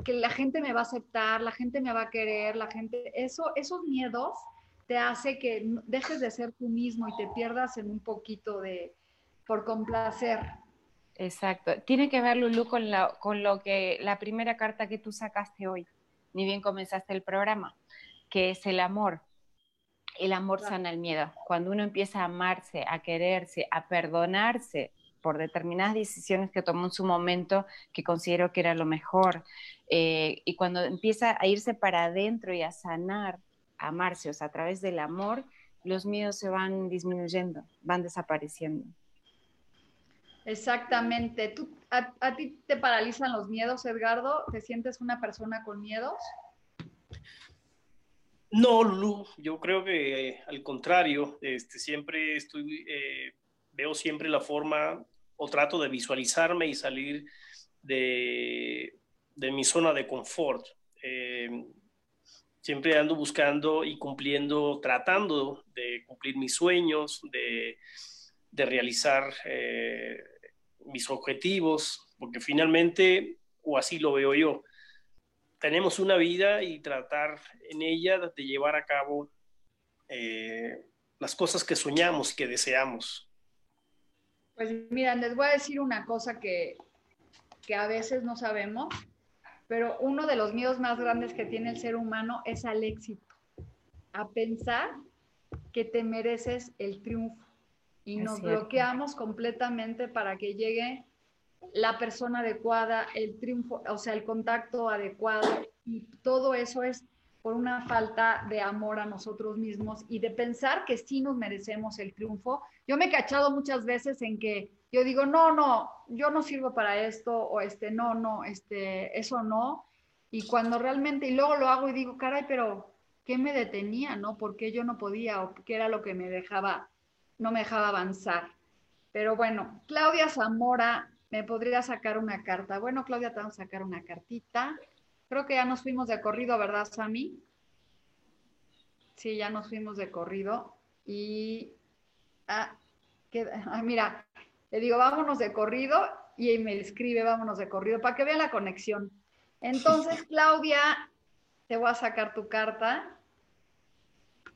que la gente me va a aceptar, la gente me va a querer, la gente, eso, esos miedos te hace que dejes de ser tú mismo y te pierdas en un poquito de, por complacer, Exacto. Tiene que ver, Lulu, con, con lo que la primera carta que tú sacaste hoy, ni bien comenzaste el programa, que es el amor. El amor sana el miedo. Cuando uno empieza a amarse, a quererse, a perdonarse por determinadas decisiones que tomó en su momento, que considero que era lo mejor, eh, y cuando empieza a irse para adentro y a sanar, amarse, o sea, a través del amor, los miedos se van disminuyendo, van desapareciendo. Exactamente. ¿Tú, a, ti te paralizan los miedos, Edgardo? ¿Te sientes una persona con miedos? No, Lulu, yo creo que eh, al contrario, este, siempre estoy, eh, veo siempre la forma o trato de visualizarme y salir de, mi zona de confort. Eh, siempre ando buscando y cumpliendo, tratando de cumplir mis sueños, de, de realizar mis objetivos, porque finalmente, o así lo veo yo, tenemos una vida y tratar en ella de llevar a cabo eh, las cosas que soñamos, que deseamos. Pues mira, les voy a decir una cosa que, que a veces no sabemos, pero uno de los miedos más grandes que tiene el ser humano es al éxito, a pensar que te mereces el triunfo y nos bloqueamos completamente para que llegue la persona adecuada, el triunfo, o sea, el contacto adecuado y todo eso es por una falta de amor a nosotros mismos y de pensar que sí nos merecemos el triunfo. Yo me he cachado muchas veces en que yo digo, no, no, yo no sirvo para esto o este, no, no, este, eso no. Y cuando realmente, y luego lo hago y digo, caray, pero ¿qué me detenía, no? ¿Por qué yo no podía o qué era lo que me dejaba no me dejaba avanzar. Pero bueno, Claudia Zamora me podría sacar una carta. Bueno, Claudia, te vamos a sacar una cartita. Creo que ya nos fuimos de corrido, ¿verdad, Sami? Sí, ya nos fuimos de corrido. Y, ah, mira, le digo, vámonos de corrido y me escribe, vámonos de corrido, para que vea la conexión. Entonces, Claudia, te voy a sacar tu carta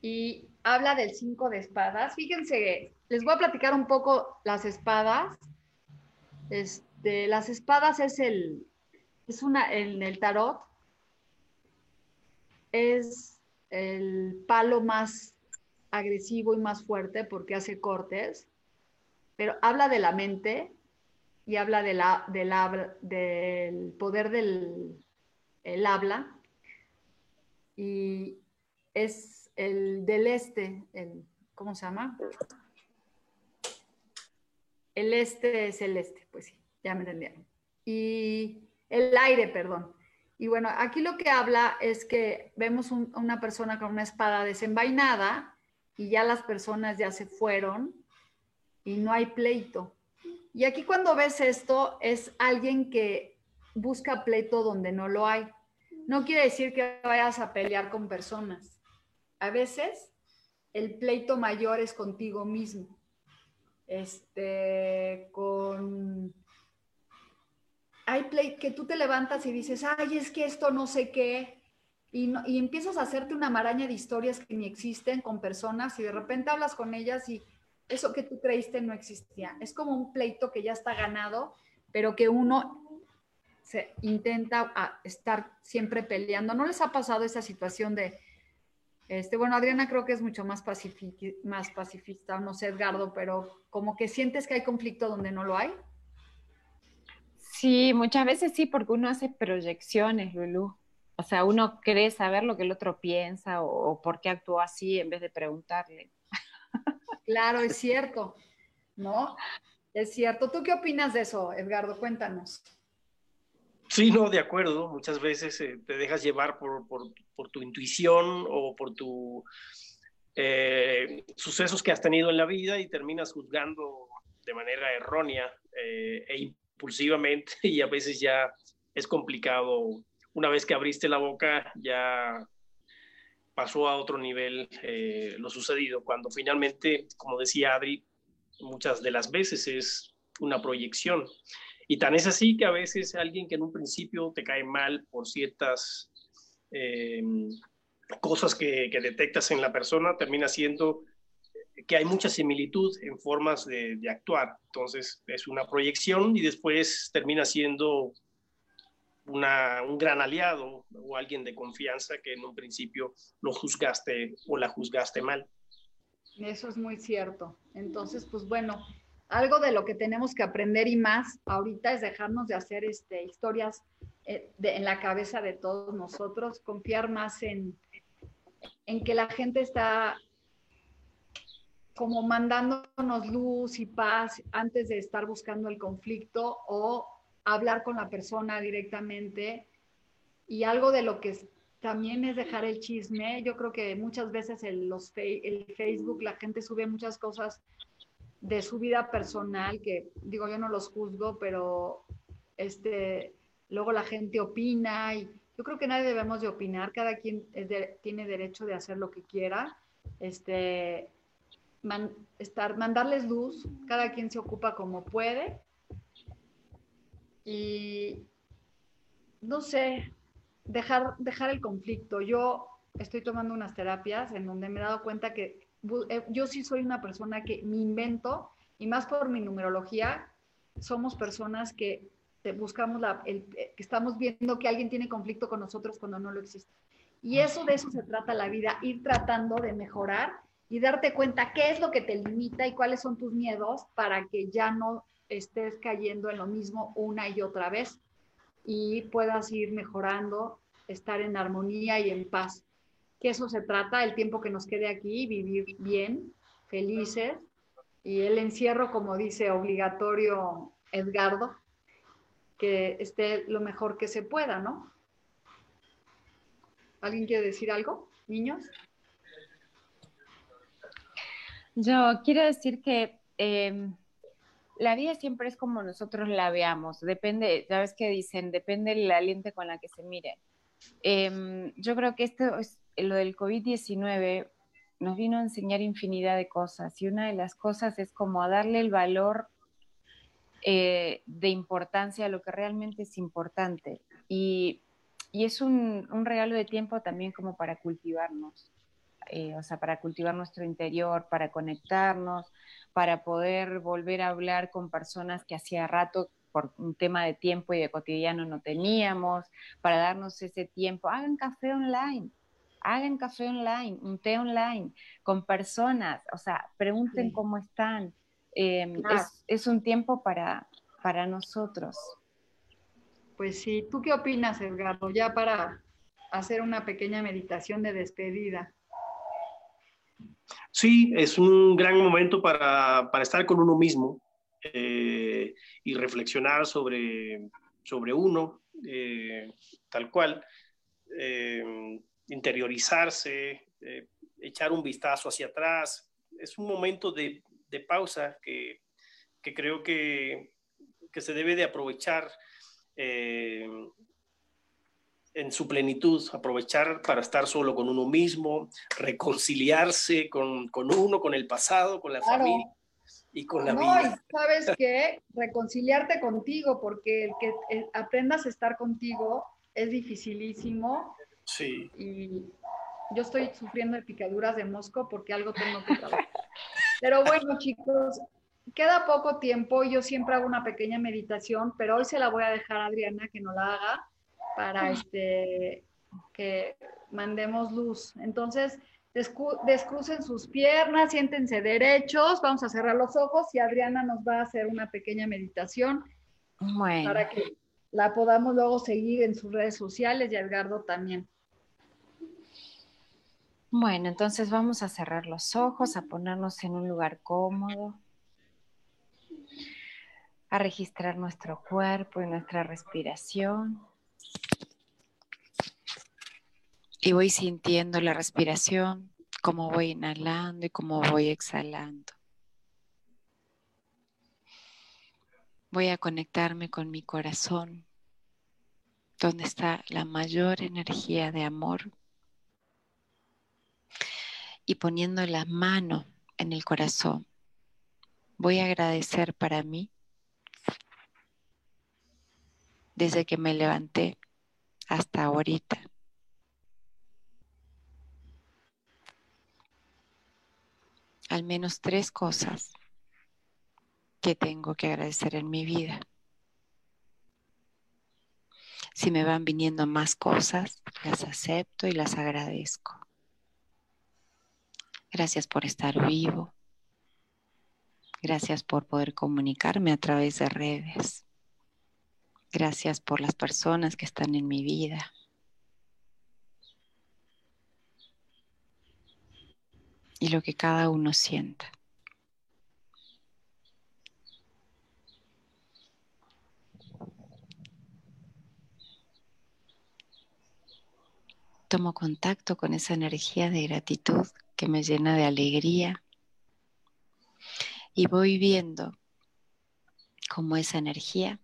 y habla del cinco de espadas. Fíjense, les voy a platicar un poco las espadas. Este, las espadas es el, es una, en el tarot, es el palo más agresivo y más fuerte porque hace cortes, pero habla de la mente y habla de la, del, poder del el habla y es el del este, el, ¿cómo se llama? El este es el este, pues sí, ya me entendieron. Y el aire, perdón. Y bueno, aquí lo que habla es que vemos una persona con una espada desenvainada y ya las personas ya se fueron y no hay pleito. Y aquí cuando ves esto es alguien que busca pleito donde no lo hay. No quiere decir que vayas a pelear con personas, a veces el pleito mayor es contigo mismo. Este, con... Hay play que tú te levantas y dices, ay, es que esto no sé qué, y, y, empiezas a hacerte una maraña de historias que ni existen con personas y de repente hablas con ellas y eso que tú creíste no existía. Es como un pleito que ya está ganado, pero que uno se intenta estar siempre peleando. ¿No les ha pasado esa situación de, este, bueno, Adriana creo que es mucho más, más pacifista, no sé, Edgardo, pero como que sientes que hay conflicto donde no lo hay? Sí, muchas veces sí, porque uno hace proyecciones, Lulu. O sea, uno cree saber lo que el otro piensa o, o por qué actuó así en vez de preguntarle. Claro, es cierto, ¿no? Es cierto. ¿Tú qué opinas de eso, Edgardo? Cuéntanos. Sí, no, de acuerdo. Muchas veces eh, te dejas llevar por, por, tu intuición o por tus eh, sucesos que has tenido en la vida y terminas juzgando de manera errónea eh, e impulsivamente y a veces ya es complicado. Una vez que abriste la boca, ya pasó a otro nivel lo sucedido, cuando finalmente, como decía Adri, muchas de las veces es una proyección. Y tan es así que a veces alguien que en un principio te cae mal por ciertas eh, cosas que, detectas en la persona, termina siendo que hay mucha similitud en formas de, actuar. Entonces es una proyección y después termina siendo un gran aliado o alguien de confianza que en un principio lo juzgaste o la juzgaste mal. Eso es muy cierto. Entonces, pues bueno, algo de lo que tenemos que aprender y más ahorita es dejarnos de hacer este, historias eh, en la cabeza de todos nosotros, confiar más en, en que la gente está como mandándonos luz y paz antes de estar buscando el conflicto o hablar con la persona directamente. Y algo de lo que también es dejar el chisme. Yo creo que muchas veces en los, el Facebook la gente sube muchas cosas de su vida personal, que digo, yo no los juzgo, pero este, luego la gente opina y yo creo que nadie debemos de opinar, cada quien tiene derecho de hacer lo que quiera, este, estar, mandarles luz, cada quien se ocupa como puede y no sé, dejar, dejar el conflicto. Yo estoy tomando unas terapias en donde me he dado cuenta que eh, yo sí soy una persona que me invento, y más por mi numerología, somos personas que buscamos la, el, eh, que estamos viendo que alguien tiene conflicto con nosotros cuando no lo existe. Y eso de eso se trata la vida, ir tratando de mejorar y darte cuenta qué es lo que te limita y cuáles son tus miedos para que ya no estés cayendo en lo mismo una y otra vez y puedas ir mejorando, estar en armonía y en paz. Que eso se trata, el tiempo que nos quede aquí, vivir bien, felices, y el encierro, como dice obligatorio Edgardo, que esté lo mejor que se pueda, ¿no? ¿Alguien quiere decir algo, niños? Yo quiero decir que em, la vida siempre es como nosotros la veamos, depende, ¿sabes qué dicen? Depende del aliento con la que se mire. Em, yo creo que esto es lo del COVID-19 nos vino a enseñar infinidad de cosas y una de las cosas es como a darle el valor eh, de importancia a lo que realmente es importante y, y es un, un, regalo de tiempo también como para cultivarnos, eh, o sea, para cultivar nuestro interior, para conectarnos, para poder volver a hablar con personas que hacía rato por un tema de tiempo y de cotidiano no teníamos, para darnos ese tiempo. Hagan café online, hagan café online, un té online con personas, o sea, pregunten cómo están. Em, es, un tiempo para, para nosotros. Pues sí, ¿tú qué opinas, Edgardo? Ya para hacer una pequeña meditación de despedida. Sí, es un gran momento para, estar con uno mismo eh, y reflexionar sobre, sobre uno, eh, tal cual. Eh, interiorizarse, echar un vistazo hacia atrás. Es un momento de, pausa que, creo que, se debe de aprovechar en su plenitud, aprovechar para estar solo con uno mismo, reconciliarse con, uno, con el pasado, con la familia y con la no, vida. Y sabes qué, reconciliarte contigo, porque el que eh, aprendas a estar contigo es dificilísimo. Sí. Y yo estoy sufriendo de picaduras de mosco porque algo tengo que trabajar. Pero bueno, chicos, queda poco tiempo. Yo siempre hago una pequeña meditación, pero hoy se la voy a dejar a Adriana que no la haga para este, que mandemos luz. Entonces, descrucen sus piernas, siéntense derechos, vamos a cerrar los ojos y Adriana nos va a hacer una pequeña meditación para que la podamos luego seguir en sus redes sociales y Edgardo también. Bueno, entonces vamos a cerrar los ojos, a ponernos en un lugar cómodo, a registrar nuestro cuerpo y nuestra respiración. Y voy sintiendo la respiración, cómo voy inhalando y cómo voy exhalando. Voy a conectarme con mi corazón, donde está la mayor energía de amor. Y poniendo la mano en el corazón, voy a agradecer para mí desde que me levanté hasta ahorita al menos tres cosas que tengo que agradecer en mi vida. Si me van viniendo más cosas, las acepto y las agradezco. Gracias por estar vivo. Gracias por poder comunicarme a través de redes. Gracias por las personas que están en mi vida. Y lo que cada uno sienta. Tomo contacto con esa energía de gratitud que me llena de alegría y voy viendo cómo esa energía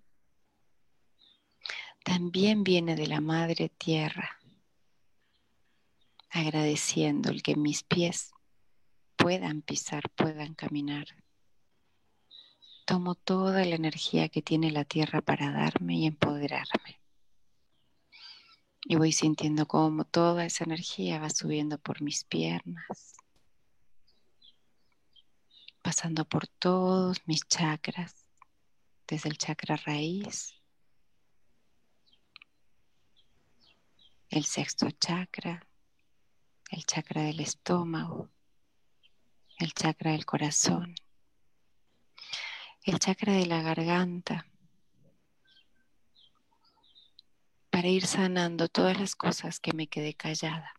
también viene de la Madre Tierra, agradeciendo el que mis pies puedan pisar, puedan caminar. Tomo toda la energía que tiene la tierra para darme y empoderarme. Y voy sintiendo cómo toda esa energía va subiendo por mis piernas, pasando por todos mis chakras, desde el chakra raíz, el sexto chakra, el chakra del estómago, el chakra del corazón, el chakra de la garganta, para ir sanando todas las cosas que me quedé callada.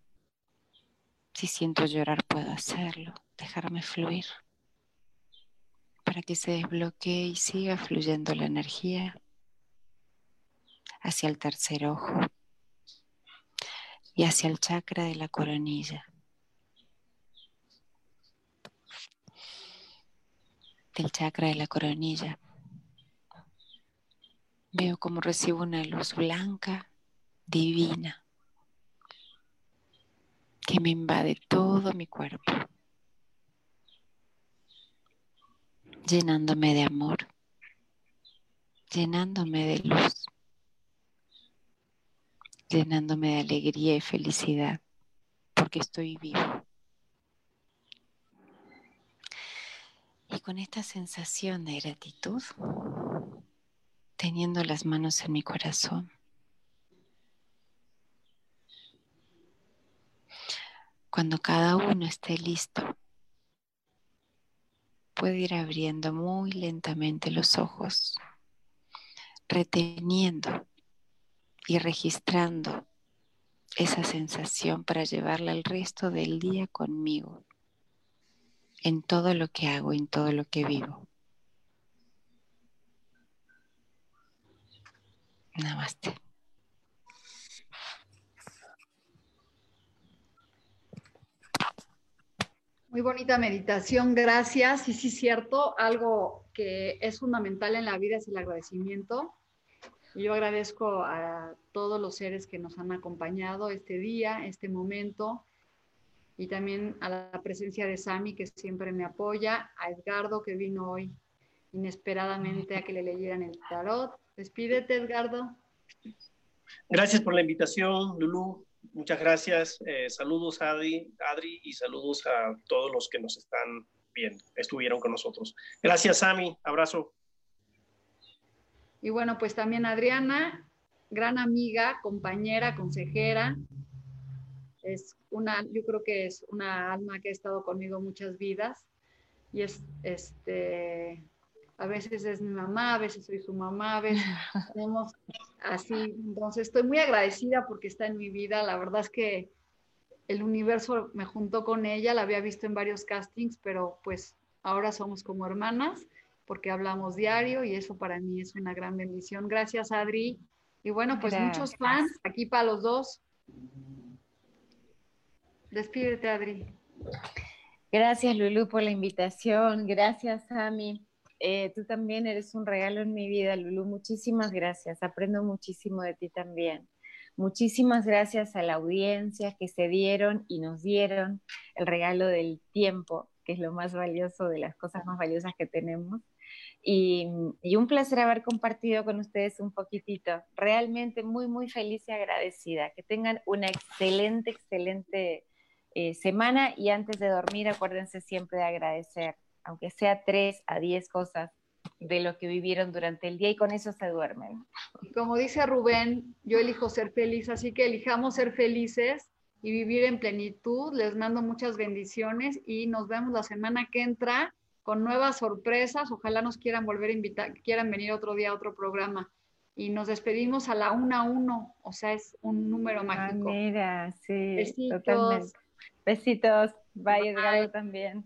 Si siento llorar puedo hacerlo, dejarme fluir, para que se desbloquee y siga fluyendo la energía hacia el tercer ojo y hacia el chakra de la coronilla. Del chakra de la coronilla. Veo como recibo una luz blanca, divina, que me invade todo mi cuerpo, llenándome de amor, llenándome de luz, llenándome de alegría y felicidad, porque estoy vivo. Y con esta sensación de gratitud, teniendo las manos en mi corazón, cuando cada uno esté listo, puede ir abriendo muy lentamente los ojos, reteniendo y registrando esa sensación para llevarla el resto del día conmigo en todo lo que hago, en todo lo que vivo. Namaste. Muy bonita meditación, gracias. Y sí, cierto, algo que es fundamental en la vida es el agradecimiento. Yo agradezco a todos los seres que nos han acompañado este día, este momento, y también a la presencia de Sami, que siempre me apoya, a Edgardo, que vino hoy inesperadamente a que le leyeran el tarot. Despídete, Edgardo. Gracias por la invitación, Lulu. Muchas gracias. Eh, saludos a Adri, Adri y saludos a todos los que nos están viendo, estuvieron con nosotros. Gracias, Sami. Abrazo. Y bueno, pues también Adriana, gran amiga, compañera, consejera. Es una, yo creo que es una alma que ha estado conmigo muchas vidas y es, este, a veces es mi mamá, a veces soy su mamá, a veces tenemos así. Entonces estoy muy agradecida porque está en mi vida. La verdad es que el universo me juntó con ella, la había visto en varios castings, pero pues ahora somos como hermanas porque hablamos diario y eso para mí es una gran bendición. Gracias, Adri. Y bueno, pues muchos fans aquí para los dos. Despídete, Adri. Gracias, Lulu, por la invitación. Gracias, Ami. Eh, tú también eres un regalo en mi vida, Lulu. Muchísimas gracias. Aprendo muchísimo de ti también. Muchísimas gracias a la audiencia que se dieron y nos dieron el regalo del tiempo, que es lo más valioso de las cosas más valiosas que tenemos. Y, un placer haber compartido con ustedes un poquitito. Realmente muy, muy feliz y agradecida. Que tengan una excelente, excelente eh, semana y antes de dormir acuérdense siempre de agradecer, aunque sea tres a diez cosas de lo que vivieron durante el día y con eso se duermen. Como dice Rubén, yo elijo ser feliz, así que elijamos ser felices y vivir en plenitud. Les mando muchas bendiciones y nos vemos la semana que entra con nuevas sorpresas. Ojalá nos quieran volver a invitar, quieran venir otro día a otro programa. Y nos despedimos a la una a uno, o sea, es un número mágico. Ah, mira, sí, Besitos. Totalmente. Besitos. Bye, Edgardo también.